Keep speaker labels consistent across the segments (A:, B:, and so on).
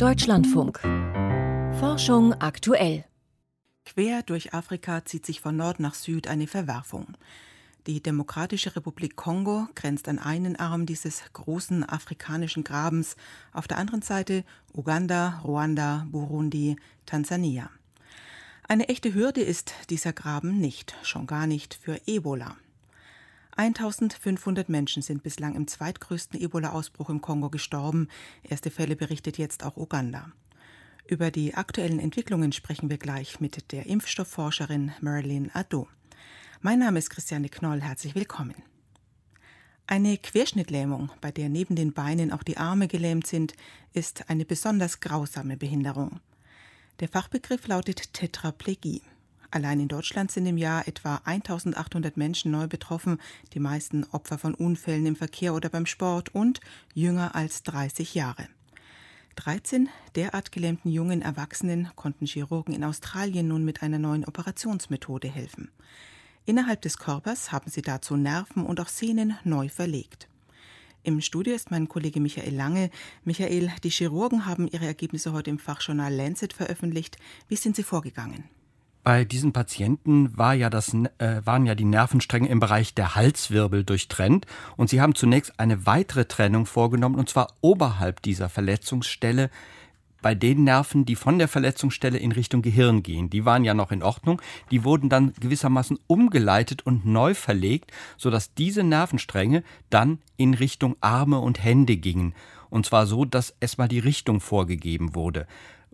A: Deutschlandfunk. Forschung aktuell.
B: Quer durch Afrika zieht sich von Nord nach Süd eine Verwerfung. Die Demokratische Republik Kongo grenzt an einen Arm dieses großen afrikanischen Grabens, auf der anderen Seite Uganda, Ruanda, Burundi, Tansania. Eine echte Hürde ist dieser Graben nicht, schon gar nicht für Ebola. 1500 Menschen sind bislang im zweitgrößten Ebola-Ausbruch im Kongo gestorben. Erste Fälle berichtet jetzt auch Uganda. Über die aktuellen Entwicklungen sprechen wir gleich mit der Impfstoffforscherin Marilyn Addo. Mein Name ist Christiane Knoll, herzlich willkommen. Eine Querschnittlähmung, bei der neben den Beinen auch die Arme gelähmt sind, ist eine besonders grausame Behinderung. Der Fachbegriff lautet Tetraplegie. Allein in Deutschland sind im Jahr etwa 1800 Menschen neu betroffen, die meisten Opfer von Unfällen im Verkehr oder beim Sport und jünger als 30 Jahre. 13 derart gelähmten jungen Erwachsenen konnten Chirurgen in Australien nun mit einer neuen Operationsmethode helfen. Innerhalb des Körpers haben sie dazu Nerven und auch Sehnen neu verlegt. Im Studio ist mein Kollege Michael Lange. Michael, die Chirurgen haben ihre Ergebnisse heute im Fachjournal Lancet veröffentlicht. Wie sind sie vorgegangen?
C: Bei diesen Patienten war ja das, äh, waren ja die Nervenstränge im Bereich der Halswirbel durchtrennt und sie haben zunächst eine weitere Trennung vorgenommen und zwar oberhalb dieser Verletzungsstelle bei den Nerven, die von der Verletzungsstelle in Richtung Gehirn gehen. Die waren ja noch in Ordnung, die wurden dann gewissermaßen umgeleitet und neu verlegt, sodass diese Nervenstränge dann in Richtung Arme und Hände gingen. Und zwar so, dass erstmal die Richtung vorgegeben wurde.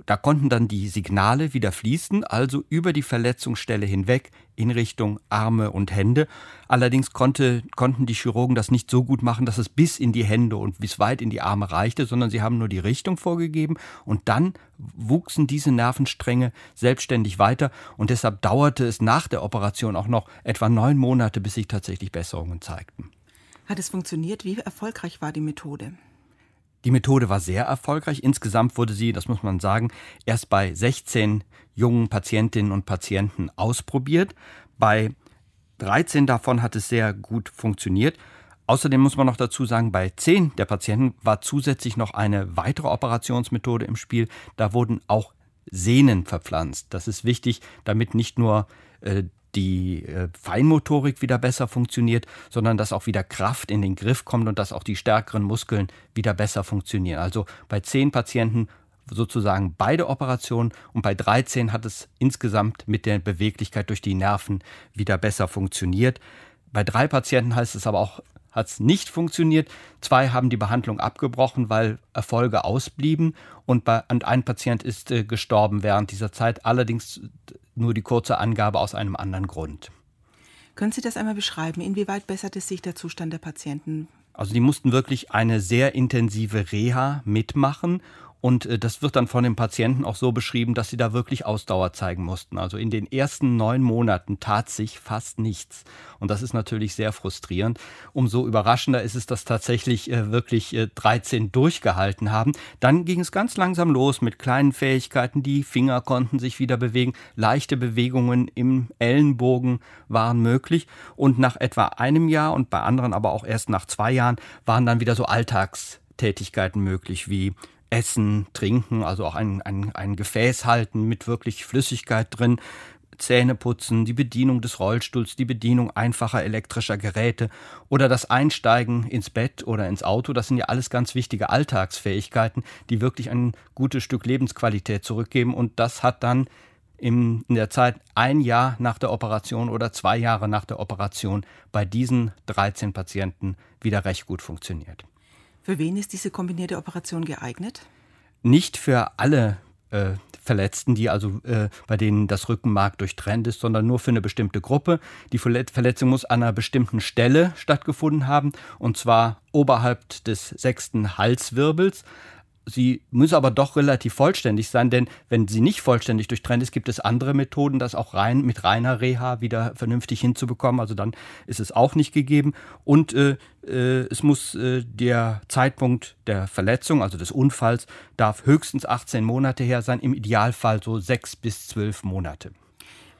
C: Da konnten dann die Signale wieder fließen, also über die Verletzungsstelle hinweg in Richtung Arme und Hände. Allerdings konnte, konnten die Chirurgen das nicht so gut machen, dass es bis in die Hände und bis weit in die Arme reichte, sondern sie haben nur die Richtung vorgegeben und dann wuchsen diese Nervenstränge selbstständig weiter und deshalb dauerte es nach der Operation auch noch etwa neun Monate, bis sich tatsächlich Besserungen zeigten.
B: Hat es funktioniert? Wie erfolgreich war die Methode?
C: Die Methode war sehr erfolgreich. Insgesamt wurde sie, das muss man sagen, erst bei 16 jungen Patientinnen und Patienten ausprobiert. Bei 13 davon hat es sehr gut funktioniert. Außerdem muss man noch dazu sagen, bei 10 der Patienten war zusätzlich noch eine weitere Operationsmethode im Spiel. Da wurden auch Sehnen verpflanzt. Das ist wichtig, damit nicht nur äh, die äh, Feinmotorik wieder besser funktioniert, sondern dass auch wieder Kraft in den Griff kommt und dass auch die stärkeren Muskeln wieder besser funktionieren. Also bei zehn Patienten sozusagen beide Operationen und bei 13 hat es insgesamt mit der Beweglichkeit durch die Nerven wieder besser funktioniert. Bei drei Patienten heißt es aber auch, hat es nicht funktioniert. Zwei haben die Behandlung abgebrochen, weil Erfolge ausblieben und, bei, und ein Patient ist äh, gestorben während dieser Zeit. Allerdings nur die kurze Angabe aus einem anderen Grund.
B: Können Sie das einmal beschreiben? Inwieweit besserte sich der Zustand der Patienten?
C: Also die mussten wirklich eine sehr intensive Reha mitmachen und äh, das wird dann von den Patienten auch so beschrieben, dass sie da wirklich Ausdauer zeigen mussten. Also in den ersten neun Monaten tat sich fast nichts. Und das ist natürlich sehr frustrierend. Umso überraschender ist es, dass tatsächlich äh, wirklich äh, 13 durchgehalten haben. Dann ging es ganz langsam los mit kleinen Fähigkeiten. Die Finger konnten sich wieder bewegen. Leichte Bewegungen im Ellenbogen waren möglich. Und nach etwa einem Jahr und bei anderen aber auch erst nach zwei Jahren waren dann wieder so Alltagstätigkeiten möglich, wie Essen, Trinken, also auch ein, ein, ein Gefäß halten mit wirklich Flüssigkeit drin, Zähne putzen, die Bedienung des Rollstuhls, die Bedienung einfacher elektrischer Geräte oder das Einsteigen ins Bett oder ins Auto, das sind ja alles ganz wichtige Alltagsfähigkeiten, die wirklich ein gutes Stück Lebensqualität zurückgeben. Und das hat dann in der Zeit ein Jahr nach der Operation oder zwei Jahre nach der Operation bei diesen 13 Patienten wieder recht gut funktioniert.
B: Für wen ist diese kombinierte Operation geeignet?
C: Nicht für alle äh, Verletzten, die also äh, bei denen das Rückenmark durchtrennt ist, sondern nur für eine bestimmte Gruppe. Die Verletzung muss an einer bestimmten Stelle stattgefunden haben, und zwar oberhalb des sechsten Halswirbels. Sie muss aber doch relativ vollständig sein, denn wenn sie nicht vollständig durchtrennt ist, gibt es andere Methoden, das auch rein mit reiner Reha wieder vernünftig hinzubekommen. Also dann ist es auch nicht gegeben. Und äh, äh, es muss äh, der Zeitpunkt der Verletzung, also des Unfalls, darf höchstens 18 Monate her sein, im Idealfall so sechs bis zwölf Monate.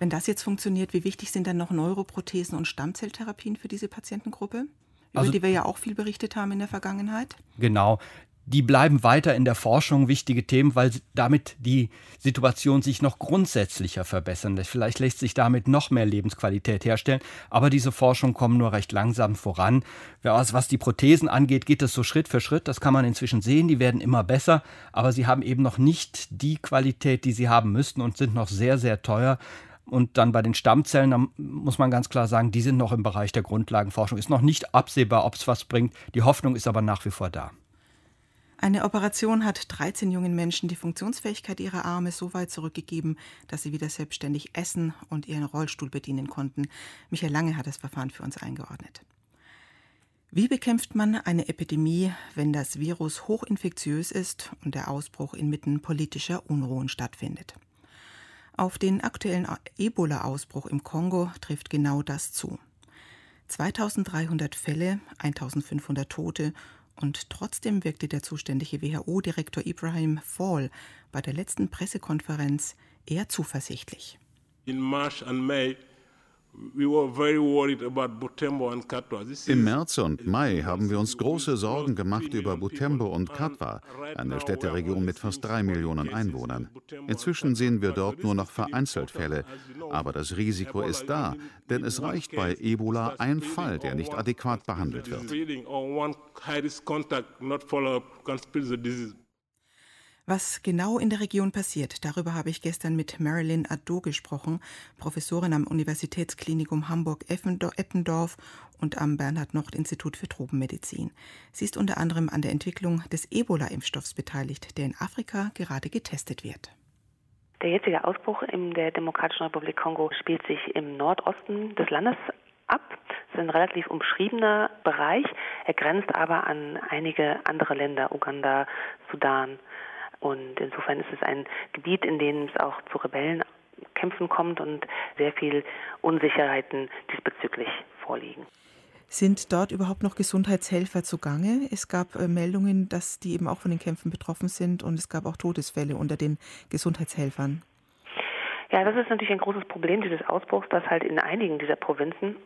B: Wenn das jetzt funktioniert, wie wichtig sind dann noch Neuroprothesen und Stammzelltherapien für diese Patientengruppe? Über also, die wir ja auch viel berichtet haben in der Vergangenheit.
C: Genau die bleiben weiter in der Forschung wichtige Themen, weil damit die Situation sich noch grundsätzlicher verbessern lässt. Vielleicht lässt sich damit noch mehr Lebensqualität herstellen, aber diese Forschung kommt nur recht langsam voran. Was die Prothesen angeht, geht es so Schritt für Schritt. Das kann man inzwischen sehen. Die werden immer besser, aber sie haben eben noch nicht die Qualität, die sie haben müssten und sind noch sehr, sehr teuer. Und dann bei den Stammzellen, da muss man ganz klar sagen, die sind noch im Bereich der Grundlagenforschung. Ist noch nicht absehbar, ob es was bringt. Die Hoffnung ist aber nach wie vor da.
B: Eine Operation hat 13 jungen Menschen die Funktionsfähigkeit ihrer Arme so weit zurückgegeben, dass sie wieder selbstständig essen und ihren Rollstuhl bedienen konnten. Michael Lange hat das Verfahren für uns eingeordnet. Wie bekämpft man eine Epidemie, wenn das Virus hochinfektiös ist und der Ausbruch inmitten politischer Unruhen stattfindet? Auf den aktuellen Ebola-Ausbruch im Kongo trifft genau das zu. 2300 Fälle, 1500 Tote und trotzdem wirkte der zuständige WHO-Direktor Ibrahim Fall bei der letzten Pressekonferenz eher zuversichtlich.
D: In March and May
E: im März und Mai haben wir uns große Sorgen gemacht über Butembo und Katwa, eine Städteregion mit fast drei Millionen Einwohnern. Inzwischen sehen wir dort nur noch vereinzelt Fälle, aber das Risiko ist da, denn es reicht bei Ebola ein Fall, der nicht adäquat behandelt wird.
B: Was genau in der Region passiert, darüber habe ich gestern mit Marilyn Addo gesprochen, Professorin am Universitätsklinikum Hamburg-Eppendorf und am Bernhard-Nocht-Institut für Tropenmedizin. Sie ist unter anderem an der Entwicklung des Ebola-Impfstoffs beteiligt, der in Afrika gerade getestet wird.
F: Der jetzige Ausbruch in der Demokratischen Republik Kongo spielt sich im Nordosten des Landes ab. Es ist ein relativ umschriebener Bereich. Er grenzt aber an einige andere Länder, Uganda, Sudan, und insofern ist es ein Gebiet, in dem es auch zu Rebellenkämpfen kommt und sehr viel Unsicherheiten diesbezüglich vorliegen.
B: Sind dort überhaupt noch Gesundheitshelfer zugange? Es gab äh, Meldungen, dass die eben auch von den Kämpfen betroffen sind und es gab auch Todesfälle unter den Gesundheitshelfern.
F: Ja, das ist natürlich ein großes Problem dieses Ausbruchs, dass halt in einigen dieser Provinzen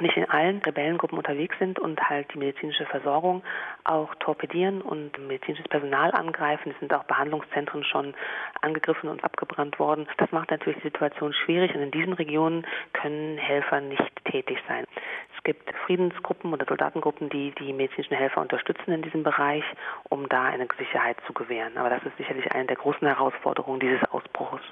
F: nicht in allen Rebellengruppen unterwegs sind und halt die medizinische Versorgung auch torpedieren und medizinisches Personal angreifen. Es sind auch Behandlungszentren schon angegriffen und abgebrannt worden. Das macht natürlich die Situation schwierig und in diesen Regionen können Helfer nicht tätig sein. Es gibt Friedensgruppen oder Soldatengruppen, die die medizinischen Helfer unterstützen in diesem Bereich, um da eine Sicherheit zu gewähren. Aber das ist sicherlich eine der großen Herausforderungen dieses Ausbruchs.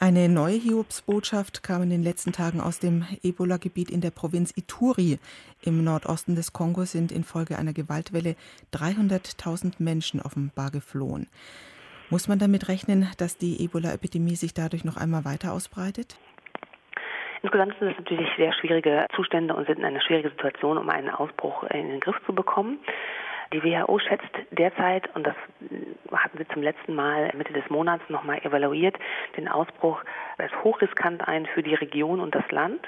B: Eine neue Hiobsbotschaft kam in den letzten Tagen aus dem Ebola-Gebiet in der Provinz Ituri. Im Nordosten des Kongo sind infolge einer Gewaltwelle 300.000 Menschen offenbar geflohen. Muss man damit rechnen, dass die Ebola-Epidemie sich dadurch noch einmal weiter ausbreitet?
F: Insgesamt sind es natürlich sehr schwierige Zustände und sind eine schwierige Situation, um einen Ausbruch in den Griff zu bekommen. Die WHO schätzt derzeit, und das hatten sie zum letzten Mal Mitte des Monats nochmal evaluiert, den Ausbruch als hochriskant ein für die Region und das Land,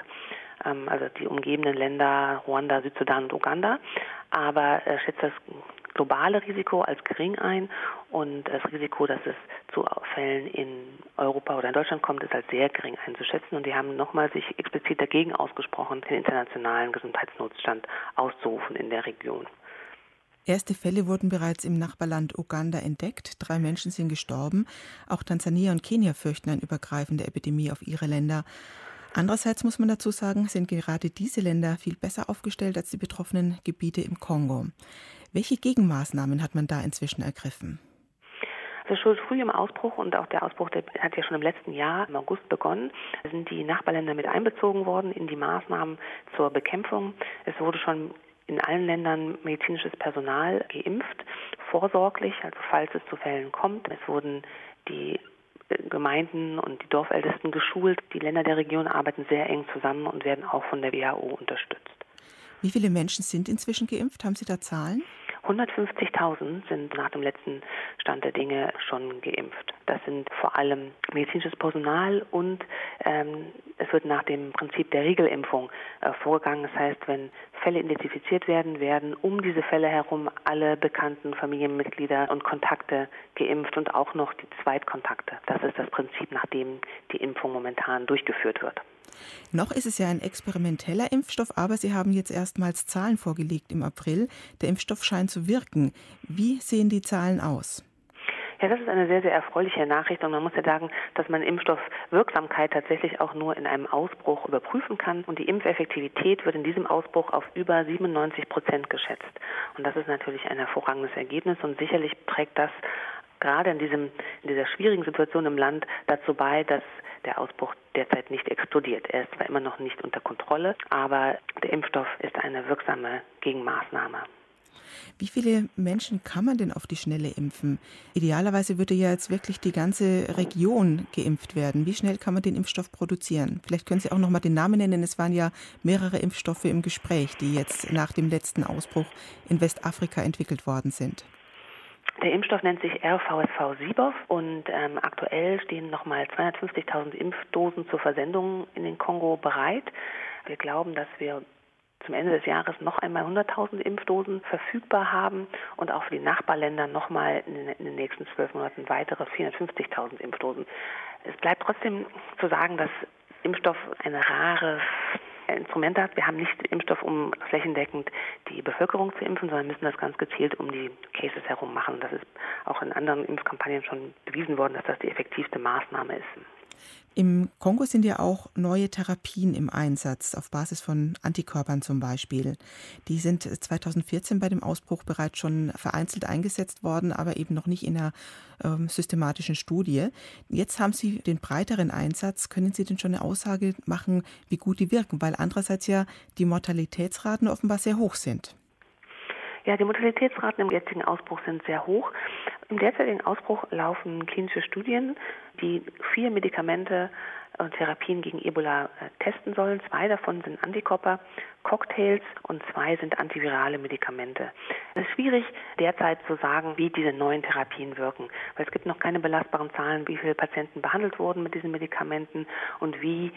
F: ähm, also die umgebenden Länder Ruanda, Südsudan und Uganda, aber schätzt das globale Risiko als gering ein und das Risiko, dass es zu Fällen in Europa oder in Deutschland kommt, ist als sehr gering einzuschätzen. Und die haben nochmal sich explizit dagegen ausgesprochen, den internationalen Gesundheitsnotstand auszurufen in der Region.
B: Erste Fälle wurden bereits im Nachbarland Uganda entdeckt. Drei Menschen sind gestorben. Auch Tansania und Kenia fürchten eine übergreifende Epidemie auf ihre Länder. Andererseits muss man dazu sagen, sind gerade diese Länder viel besser aufgestellt als die betroffenen Gebiete im Kongo. Welche Gegenmaßnahmen hat man da inzwischen ergriffen?
F: Also schon früh im Ausbruch und auch der Ausbruch der hat ja schon im letzten Jahr im August begonnen, sind die Nachbarländer mit einbezogen worden in die Maßnahmen zur Bekämpfung. Es wurde schon in allen Ländern medizinisches Personal geimpft, vorsorglich, also falls es zu Fällen kommt. Es wurden die Gemeinden und die Dorfältesten geschult. Die Länder der Region arbeiten sehr eng zusammen und werden auch von der WHO unterstützt.
B: Wie viele Menschen sind inzwischen geimpft? Haben Sie da Zahlen?
F: 150.000 sind nach dem letzten Stand der Dinge schon geimpft. Das sind vor allem medizinisches Personal und ähm, es wird nach dem Prinzip der Regelimpfung äh, vorgegangen. Das heißt, wenn Fälle identifiziert werden, werden um diese Fälle herum alle bekannten Familienmitglieder und Kontakte geimpft und auch noch die Zweitkontakte. Das ist das Prinzip, nach dem die Impfung momentan durchgeführt wird.
B: Noch ist es ja ein experimenteller Impfstoff, aber Sie haben jetzt erstmals Zahlen vorgelegt im April. Der Impfstoff scheint zu wirken. Wie sehen die Zahlen aus?
F: Ja, das ist eine sehr, sehr erfreuliche Nachricht und man muss ja sagen, dass man Impfstoffwirksamkeit tatsächlich auch nur in einem Ausbruch überprüfen kann und die Impfeffektivität wird in diesem Ausbruch auf über 97 Prozent geschätzt. Und das ist natürlich ein hervorragendes Ergebnis und sicherlich trägt das gerade in, diesem, in dieser schwierigen Situation im Land dazu bei, dass der Ausbruch derzeit nicht explodiert. Er ist zwar immer noch nicht unter Kontrolle, aber der Impfstoff ist eine wirksame Gegenmaßnahme.
B: Wie viele Menschen kann man denn auf die Schnelle impfen? Idealerweise würde ja jetzt wirklich die ganze Region geimpft werden. Wie schnell kann man den Impfstoff produzieren? Vielleicht können Sie auch noch mal den Namen nennen. Es waren ja mehrere Impfstoffe im Gespräch, die jetzt nach dem letzten Ausbruch in Westafrika entwickelt worden sind.
F: Der Impfstoff nennt sich RVSV Sibov und ähm, aktuell stehen nochmal 250.000 Impfdosen zur Versendung in den Kongo bereit. Wir glauben, dass wir zum Ende des Jahres noch einmal 100.000 Impfdosen verfügbar haben und auch für die Nachbarländer nochmal in, in den nächsten zwölf Monaten weitere 450.000 Impfdosen. Es bleibt trotzdem zu sagen, dass Impfstoff eine rare Instrumente hat. Wir haben nicht Impfstoff, um flächendeckend die Bevölkerung zu impfen, sondern müssen das ganz gezielt um die Cases herum machen. Das ist auch in anderen Impfkampagnen schon bewiesen worden, dass das die effektivste Maßnahme ist.
B: Im Kongo sind ja auch neue Therapien im Einsatz, auf Basis von Antikörpern zum Beispiel. Die sind 2014 bei dem Ausbruch bereits schon vereinzelt eingesetzt worden, aber eben noch nicht in einer ähm, systematischen Studie. Jetzt haben Sie den breiteren Einsatz. Können Sie denn schon eine Aussage machen, wie gut die wirken? Weil andererseits ja die Mortalitätsraten offenbar sehr hoch sind.
F: Ja, die Mortalitätsraten im jetzigen Ausbruch sind sehr hoch. Im derzeitigen Ausbruch laufen klinische Studien, die vier Medikamente und Therapien gegen Ebola äh, testen sollen. Zwei davon sind Antikörper, Cocktails und zwei sind antivirale Medikamente. Es ist schwierig derzeit zu sagen, wie diese neuen Therapien wirken, weil es gibt noch keine belastbaren Zahlen, wie viele Patienten behandelt wurden mit diesen Medikamenten und wie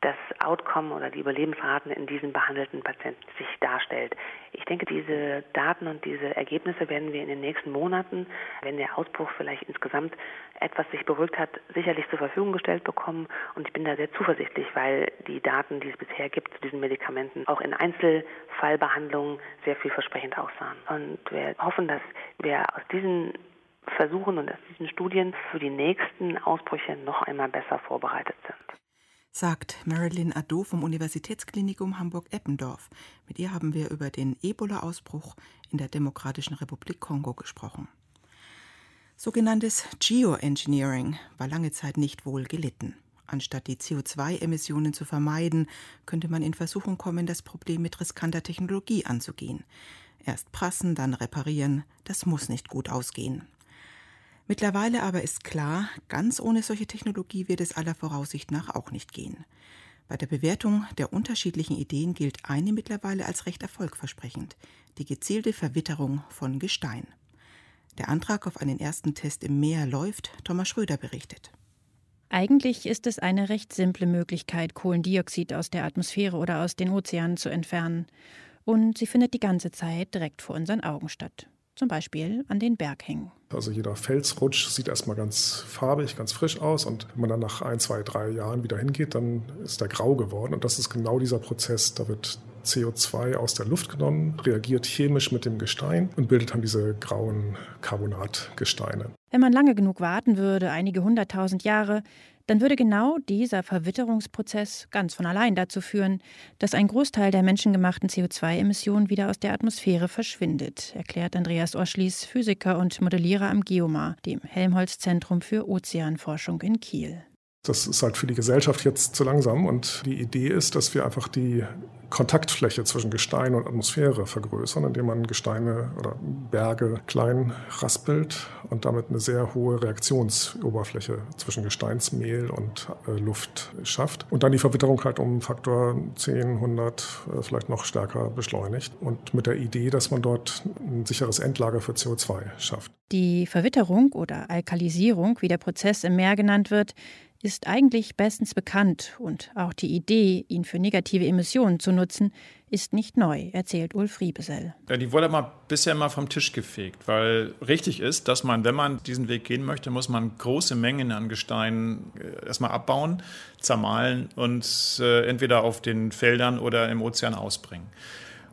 F: das Outcome oder die Überlebensraten in diesen behandelten Patienten sich darstellt. Ich denke, diese Daten und diese Ergebnisse werden wir in den nächsten Monaten, wenn der Ausbruch vielleicht insgesamt etwas sich beruhigt hat, sicherlich zur Verfügung gestellt bekommen. Und ich bin da sehr zuversichtlich, weil die Daten, die es bisher gibt zu diesen Medikamenten, auch in Einzelfallbehandlungen sehr vielversprechend aussahen. Und wir hoffen, dass wir aus diesen Versuchen und aus diesen Studien für die nächsten Ausbrüche noch einmal besser vorbereitet sind
B: sagt Marilyn Addo vom Universitätsklinikum Hamburg-Eppendorf. Mit ihr haben wir über den Ebola-Ausbruch in der Demokratischen Republik Kongo gesprochen. Sogenanntes Geoengineering war lange Zeit nicht wohl gelitten. Anstatt die CO2-Emissionen zu vermeiden, könnte man in Versuchung kommen, das Problem mit riskanter Technologie anzugehen. Erst prassen, dann reparieren, das muss nicht gut ausgehen. Mittlerweile aber ist klar, ganz ohne solche Technologie wird es aller Voraussicht nach auch nicht gehen. Bei der Bewertung der unterschiedlichen Ideen gilt eine mittlerweile als recht erfolgversprechend, die gezielte Verwitterung von Gestein. Der Antrag auf einen ersten Test im Meer läuft, Thomas Schröder berichtet.
G: Eigentlich ist es eine recht simple Möglichkeit, Kohlendioxid aus der Atmosphäre oder aus den Ozeanen zu entfernen. Und sie findet die ganze Zeit direkt vor unseren Augen statt zum Beispiel an den Berghängen.
H: Also jeder Felsrutsch sieht erstmal ganz farbig, ganz frisch aus und wenn man dann nach ein, zwei, drei Jahren wieder hingeht, dann ist der grau geworden und das ist genau dieser Prozess. Da wird CO2 aus der Luft genommen, reagiert chemisch mit dem Gestein und bildet dann diese grauen Carbonatgesteine.
G: Wenn man lange genug warten würde, einige hunderttausend Jahre, dann würde genau dieser Verwitterungsprozess ganz von allein dazu führen, dass ein Großteil der menschengemachten CO2-Emissionen wieder aus der Atmosphäre verschwindet, erklärt Andreas Oschlies, Physiker und Modellierer am GEOMAR, dem Helmholtz-Zentrum für Ozeanforschung in Kiel.
H: Das ist halt für die Gesellschaft jetzt zu langsam und die Idee ist, dass wir einfach die Kontaktfläche zwischen Gestein und Atmosphäre vergrößern, indem man Gesteine oder Berge klein raspelt und damit eine sehr hohe Reaktionsoberfläche zwischen Gesteinsmehl und äh, Luft schafft und dann die Verwitterung halt um Faktor 10, 100 äh, vielleicht noch stärker beschleunigt und mit der Idee, dass man dort ein sicheres Endlager für CO2 schafft.
G: Die Verwitterung oder Alkalisierung, wie der Prozess im Meer genannt wird, ist eigentlich bestens bekannt und auch die Idee, ihn für negative Emissionen zu nutzen, ist nicht neu, erzählt Ulf Riebesell.
I: Ja, die wurde mal bisher mal vom Tisch gefegt, weil richtig ist, dass man, wenn man diesen Weg gehen möchte, muss man große Mengen an Gestein äh, erstmal abbauen, zermahlen und äh, entweder auf den Feldern oder im Ozean ausbringen.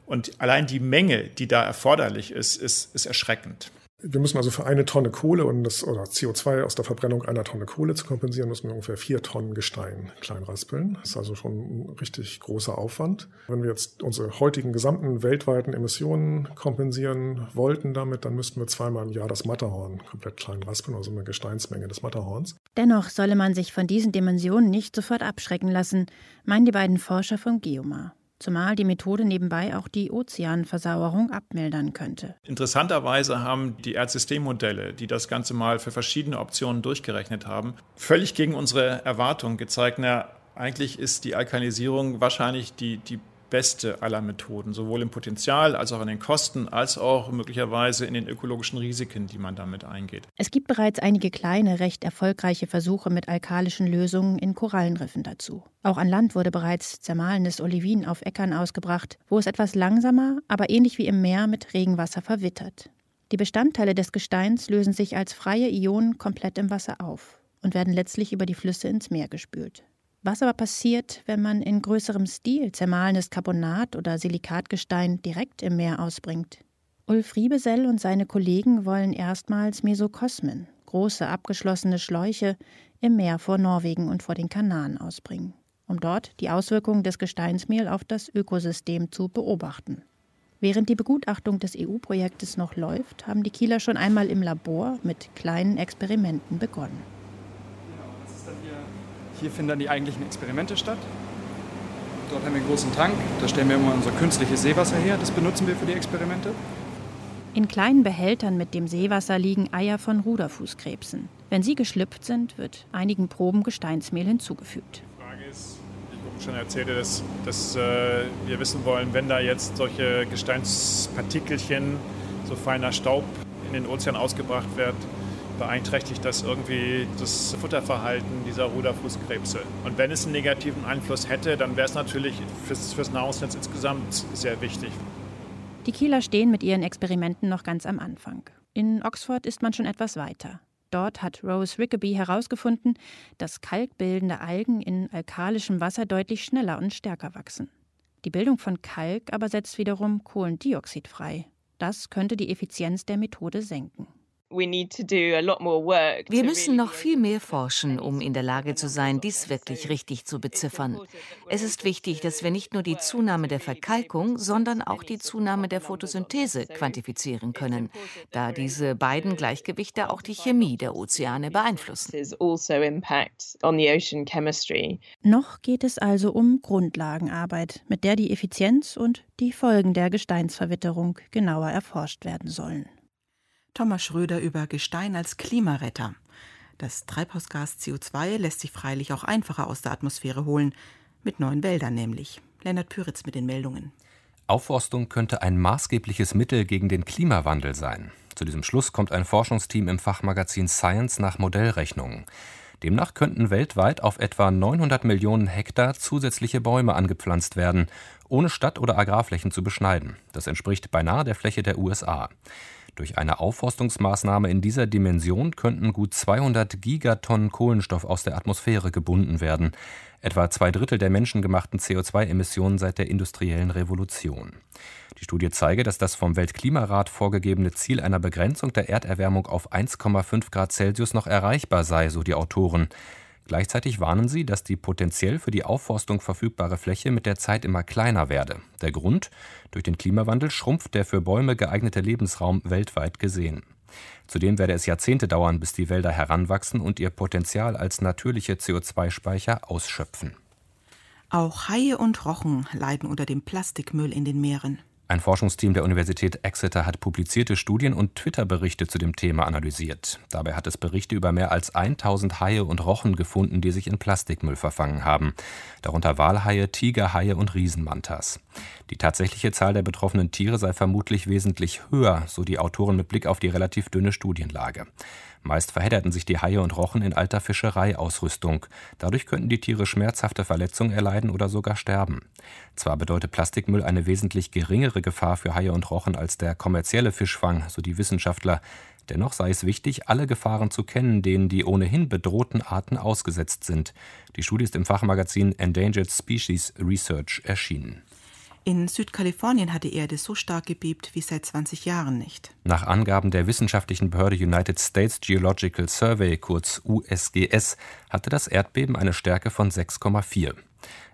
I: Und allein die Menge, die da erforderlich ist, ist, ist erschreckend.
H: Wir müssen also für eine Tonne Kohle und das, oder CO2 aus der Verbrennung einer Tonne Kohle zu kompensieren, müssen wir ungefähr vier Tonnen Gestein kleinraspeln. Das ist also schon ein richtig großer Aufwand. Wenn wir jetzt unsere heutigen gesamten weltweiten Emissionen kompensieren wollten damit, dann müssten wir zweimal im Jahr das Matterhorn komplett kleinraspeln, also eine Gesteinsmenge des Matterhorns.
G: Dennoch solle man sich von diesen Dimensionen nicht sofort abschrecken lassen, meinen die beiden Forscher vom Geomar zumal die Methode nebenbei auch die Ozeanversauerung abmildern könnte.
I: Interessanterweise haben die Erdsystemmodelle, die das Ganze mal für verschiedene Optionen durchgerechnet haben, völlig gegen unsere Erwartungen gezeigt, na, eigentlich ist die Alkalisierung wahrscheinlich die, die beste aller Methoden, sowohl im Potenzial als auch in den Kosten, als auch möglicherweise in den ökologischen Risiken, die man damit eingeht.
G: Es gibt bereits einige kleine, recht erfolgreiche Versuche mit alkalischen Lösungen in Korallenriffen dazu. Auch an Land wurde bereits zermahlenes Olivin auf Äckern ausgebracht, wo es etwas langsamer, aber ähnlich wie im Meer mit Regenwasser verwittert. Die Bestandteile des Gesteins lösen sich als freie Ionen komplett im Wasser auf und werden letztlich über die Flüsse ins Meer gespült. Was aber passiert, wenn man in größerem Stil zermahlenes Carbonat oder Silikatgestein direkt im Meer ausbringt? Ulf Riebesell und seine Kollegen wollen erstmals Mesokosmen, große abgeschlossene Schläuche, im Meer vor Norwegen und vor den Kanaren ausbringen, um dort die Auswirkungen des Gesteinsmehl auf das Ökosystem zu beobachten. Während die Begutachtung des EU-Projektes noch läuft, haben die Kieler schon einmal im Labor mit kleinen Experimenten begonnen.
J: Hier finden dann die eigentlichen Experimente statt. Dort haben wir einen großen Tank, da stellen wir immer unser künstliches Seewasser her, das benutzen wir für die Experimente.
G: In kleinen Behältern mit dem Seewasser liegen Eier von Ruderfußkrebsen. Wenn sie geschlüpft sind, wird einigen Proben Gesteinsmehl hinzugefügt.
I: Die Frage ist, ich schon erzählte, dass, dass äh, wir wissen wollen, wenn da jetzt solche Gesteinspartikelchen, so feiner Staub in den Ozean ausgebracht wird, beeinträchtigt das irgendwie das Futterverhalten dieser Ruderfußkrebse. Und wenn es einen negativen Einfluss hätte, dann wäre es natürlich fürs, fürs Nahrungsnetz insgesamt sehr wichtig.
G: Die Kieler stehen mit ihren Experimenten noch ganz am Anfang. In Oxford ist man schon etwas weiter. Dort hat Rose Rickaby herausgefunden, dass kalkbildende Algen in alkalischem Wasser deutlich schneller und stärker wachsen. Die Bildung von Kalk aber setzt wiederum Kohlendioxid frei. Das könnte die Effizienz der Methode senken.
K: Wir müssen noch viel mehr forschen, um in der Lage zu sein, dies wirklich richtig zu beziffern. Es ist wichtig, dass wir nicht nur die Zunahme der Verkalkung, sondern auch die Zunahme der Photosynthese quantifizieren können, da diese beiden Gleichgewichte auch die Chemie der Ozeane beeinflussen. Also
G: noch geht es also um Grundlagenarbeit, mit der die Effizienz und die Folgen der Gesteinsverwitterung genauer erforscht werden sollen.
B: Thomas Schröder über Gestein als Klimaretter. Das Treibhausgas CO2 lässt sich freilich auch einfacher aus der Atmosphäre holen, mit neuen Wäldern nämlich. Lennart Püritz mit den Meldungen.
L: Aufforstung könnte ein maßgebliches Mittel gegen den Klimawandel sein. Zu diesem Schluss kommt ein Forschungsteam im Fachmagazin Science nach Modellrechnungen. Demnach könnten weltweit auf etwa 900 Millionen Hektar zusätzliche Bäume angepflanzt werden, ohne Stadt- oder Agrarflächen zu beschneiden. Das entspricht beinahe der Fläche der USA. Durch eine Aufforstungsmaßnahme in dieser Dimension könnten gut 200 Gigatonnen Kohlenstoff aus der Atmosphäre gebunden werden, etwa zwei Drittel der menschengemachten CO2-Emissionen seit der industriellen Revolution. Die Studie zeige, dass das vom Weltklimarat vorgegebene Ziel einer Begrenzung der Erderwärmung auf 1,5 Grad Celsius noch erreichbar sei, so die Autoren. Gleichzeitig warnen sie, dass die potenziell für die Aufforstung verfügbare Fläche mit der Zeit immer kleiner werde. Der Grund? Durch den Klimawandel schrumpft der für Bäume geeignete Lebensraum weltweit gesehen. Zudem werde es Jahrzehnte dauern, bis die Wälder heranwachsen und ihr Potenzial als natürliche CO2-Speicher ausschöpfen.
B: Auch Haie und Rochen leiden unter dem Plastikmüll in den Meeren.
L: Ein Forschungsteam der Universität Exeter hat publizierte Studien und Twitter-Berichte zu dem Thema analysiert. Dabei hat es Berichte über mehr als 1000 Haie und Rochen gefunden, die sich in Plastikmüll verfangen haben. Darunter Walhaie, Tigerhaie und Riesenmantas. Die tatsächliche Zahl der betroffenen Tiere sei vermutlich wesentlich höher, so die Autoren mit Blick auf die relativ dünne Studienlage. Meist verhedderten sich die Haie und Rochen in alter Fischereiausrüstung. Dadurch könnten die Tiere schmerzhafte Verletzungen erleiden oder sogar sterben. Zwar bedeutet Plastikmüll eine wesentlich geringere Gefahr für Haie und Rochen als der kommerzielle Fischfang, so die Wissenschaftler. Dennoch sei es wichtig, alle Gefahren zu kennen, denen die ohnehin bedrohten Arten ausgesetzt sind. Die Studie ist im Fachmagazin Endangered Species Research erschienen.
B: In Südkalifornien hat die Erde so stark gebebt wie seit 20 Jahren nicht.
L: Nach Angaben der wissenschaftlichen Behörde United States Geological Survey, kurz USGS, hatte das Erdbeben eine Stärke von 6,4.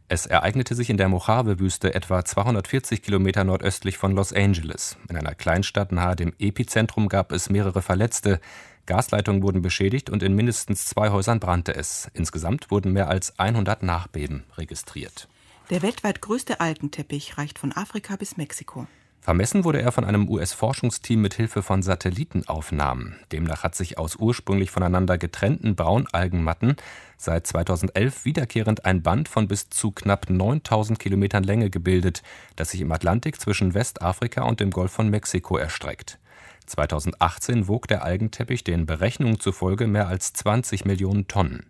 L: Es ereignete sich in der Mojave-Wüste etwa 240 Kilometer nordöstlich von Los Angeles. In einer Kleinstadt nahe dem Epizentrum gab es mehrere Verletzte. Gasleitungen wurden beschädigt und in mindestens zwei Häusern brannte es. Insgesamt wurden mehr als 100 Nachbeben registriert.
B: Der weltweit größte Algenteppich reicht von Afrika bis Mexiko.
L: Vermessen wurde er von einem US-Forschungsteam mit Hilfe von Satellitenaufnahmen. Demnach hat sich aus ursprünglich voneinander getrennten Braunalgenmatten seit 2011 wiederkehrend ein Band von bis zu knapp 9000 Kilometern Länge gebildet, das sich im Atlantik zwischen Westafrika und dem Golf von Mexiko erstreckt. 2018 wog der Algenteppich den Berechnungen zufolge mehr als 20 Millionen Tonnen.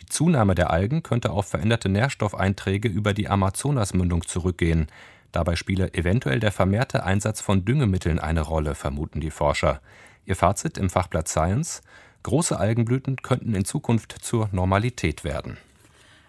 L: Die Zunahme der Algen könnte auf veränderte Nährstoffeinträge über die Amazonasmündung zurückgehen. Dabei spiele eventuell der vermehrte Einsatz von Düngemitteln eine Rolle, vermuten die Forscher. Ihr Fazit im Fachblatt Science: Große Algenblüten könnten in Zukunft zur Normalität werden.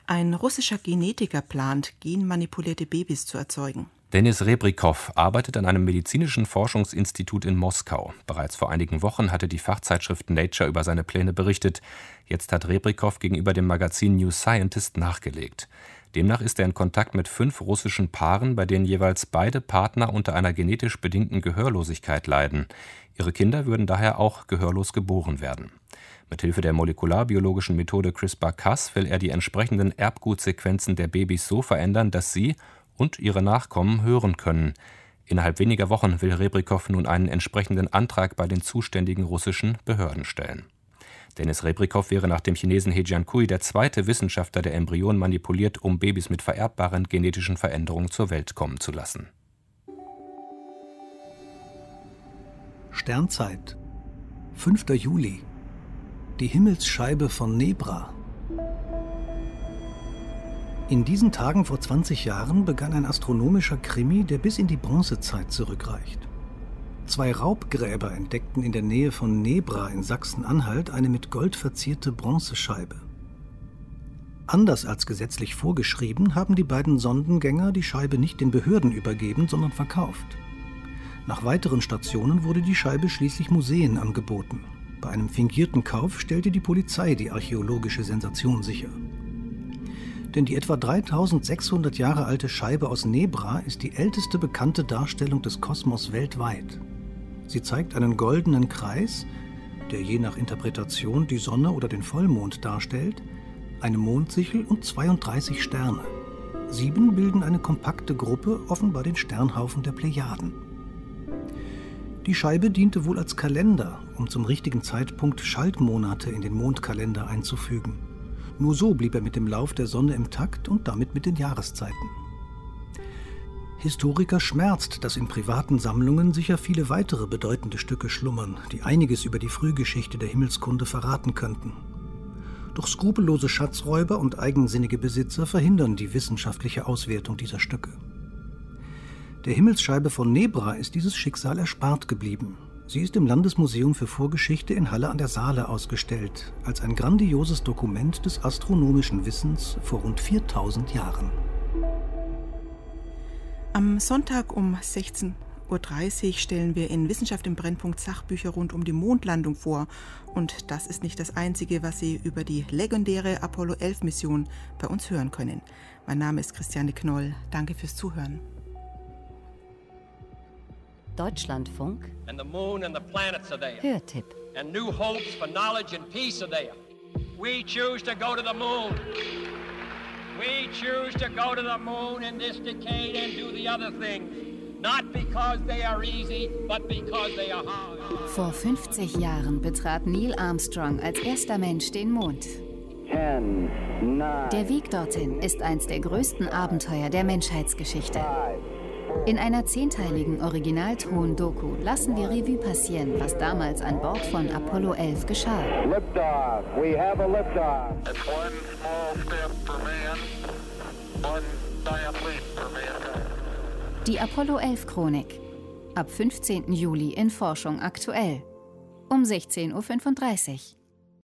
B: Ein russischer Genetiker plant, genmanipulierte Babys zu erzeugen.
L: Denis Rebrikow arbeitet an einem medizinischen Forschungsinstitut in Moskau. Bereits vor einigen Wochen hatte die Fachzeitschrift Nature über seine Pläne berichtet. Jetzt hat Rebrikow gegenüber dem Magazin New Scientist nachgelegt. Demnach ist er in Kontakt mit fünf russischen Paaren, bei denen jeweils beide Partner unter einer genetisch bedingten Gehörlosigkeit leiden. Ihre Kinder würden daher auch gehörlos geboren werden. Mithilfe der molekularbiologischen Methode CRISPR-Cas will er die entsprechenden Erbgutsequenzen der Babys so verändern, dass sie und ihre Nachkommen hören können. Innerhalb weniger Wochen will Rebrikow nun einen entsprechenden Antrag bei den zuständigen russischen Behörden stellen. Dennis Rebrikow wäre nach dem Chinesen He Jiankui der zweite Wissenschaftler, der Embryonen manipuliert, um Babys mit vererbbaren genetischen Veränderungen zur Welt kommen zu lassen.
M: Sternzeit, 5. Juli. Die Himmelsscheibe von Nebra. In diesen Tagen vor 20 Jahren begann ein astronomischer Krimi, der bis in die Bronzezeit zurückreicht. Zwei Raubgräber entdeckten in der Nähe von Nebra in Sachsen-Anhalt eine mit Gold verzierte Bronzescheibe. Anders als gesetzlich vorgeschrieben, haben die beiden Sondengänger die Scheibe nicht den Behörden übergeben, sondern verkauft. Nach weiteren Stationen wurde die Scheibe schließlich Museen angeboten. Bei einem fingierten Kauf stellte die Polizei die archäologische Sensation sicher. Denn die etwa 3600 Jahre alte Scheibe aus Nebra ist die älteste bekannte Darstellung des Kosmos weltweit. Sie zeigt einen goldenen Kreis, der je nach Interpretation die Sonne oder den Vollmond darstellt, eine Mondsichel und 32 Sterne. Sieben bilden eine kompakte Gruppe, offenbar den Sternhaufen der Plejaden. Die Scheibe diente wohl als Kalender, um zum richtigen Zeitpunkt Schaltmonate in den Mondkalender einzufügen. Nur so blieb er mit dem Lauf der Sonne im Takt und damit mit den Jahreszeiten. Historiker schmerzt, dass in privaten Sammlungen sicher viele weitere bedeutende Stücke schlummern, die einiges über die Frühgeschichte der Himmelskunde verraten könnten. Doch skrupellose Schatzräuber und eigensinnige Besitzer verhindern die wissenschaftliche Auswertung dieser Stücke. Der Himmelsscheibe von Nebra ist dieses Schicksal erspart geblieben. Sie ist im Landesmuseum für Vorgeschichte in Halle an der Saale ausgestellt, als ein grandioses Dokument des astronomischen Wissens vor rund 4000 Jahren.
B: Am Sonntag um 16.30 Uhr stellen wir in Wissenschaft im Brennpunkt Sachbücher rund um die Mondlandung vor. Und das ist nicht das Einzige, was Sie über die legendäre Apollo 11 Mission bei uns hören können. Mein Name ist Christiane Knoll. Danke fürs Zuhören.
A: Deutschlandfunk
N: and the moon and the planets are there.
A: Hörtipp.
N: And new hopes for knowledge and peace are there. We choose to go to the moon. We choose to go to the moon in this decade and do the other things. Not because they are easy, but because they are hard.
A: Vor 50 Jahren betrat Neil Armstrong als erster Mensch den Mond.
O: Ten, nine,
A: der Weg dorthin ist eins der größten Abenteuer der Menschheitsgeschichte.
O: Five,
A: In einer zehnteiligen Originalton-Doku lassen wir Revue passieren, was damals an Bord von Apollo 11 geschah. Die Apollo 11 Chronik. Ab 15. Juli in Forschung aktuell. Um 16.35 Uhr.